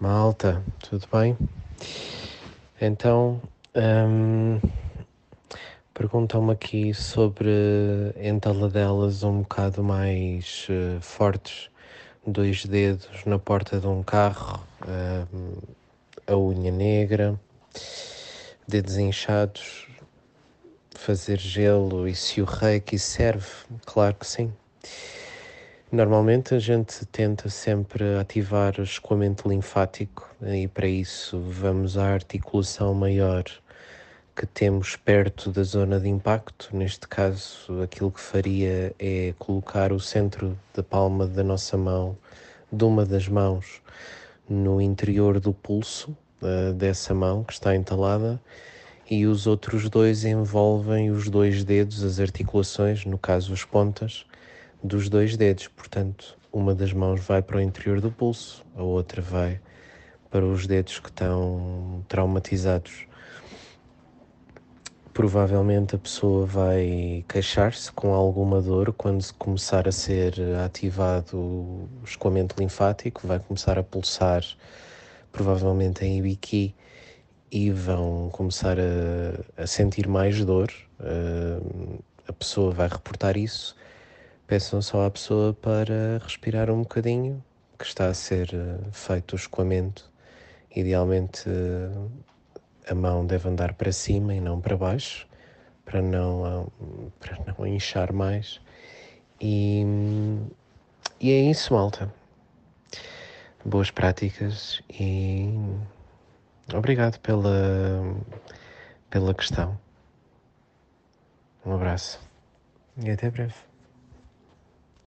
Malta, tudo bem? Então, hum, perguntam-me aqui sobre entaladelas um bocado mais uh, fortes, dois dedos na porta de um carro, hum, a unha negra, dedos inchados, fazer gelo e se o reiki serve? Claro que sim. Normalmente a gente tenta sempre ativar o escoamento linfático e para isso vamos à articulação maior que temos perto da zona de impacto. Neste caso, aquilo que faria é colocar o centro da palma da nossa mão, de uma das mãos, no interior do pulso uh, dessa mão que está entalada e os outros dois envolvem os dois dedos, as articulações, no caso as pontas dos dois dedos. Portanto, uma das mãos vai para o interior do pulso, a outra vai para os dedos que estão traumatizados. Provavelmente a pessoa vai queixar-se com alguma dor quando começar a ser ativado o escoamento linfático, vai começar a pulsar, provavelmente em ibiqui, e vão começar a, a sentir mais dor. Uh, a pessoa vai reportar isso Peçam só à pessoa para respirar um bocadinho, que está a ser eh, feito o escoamento. Idealmente a mão deve andar para cima e não para baixo, para não, para não inchar mais. E, e é isso, malta. Boas práticas e obrigado pela, pela questão. Um abraço e até breve.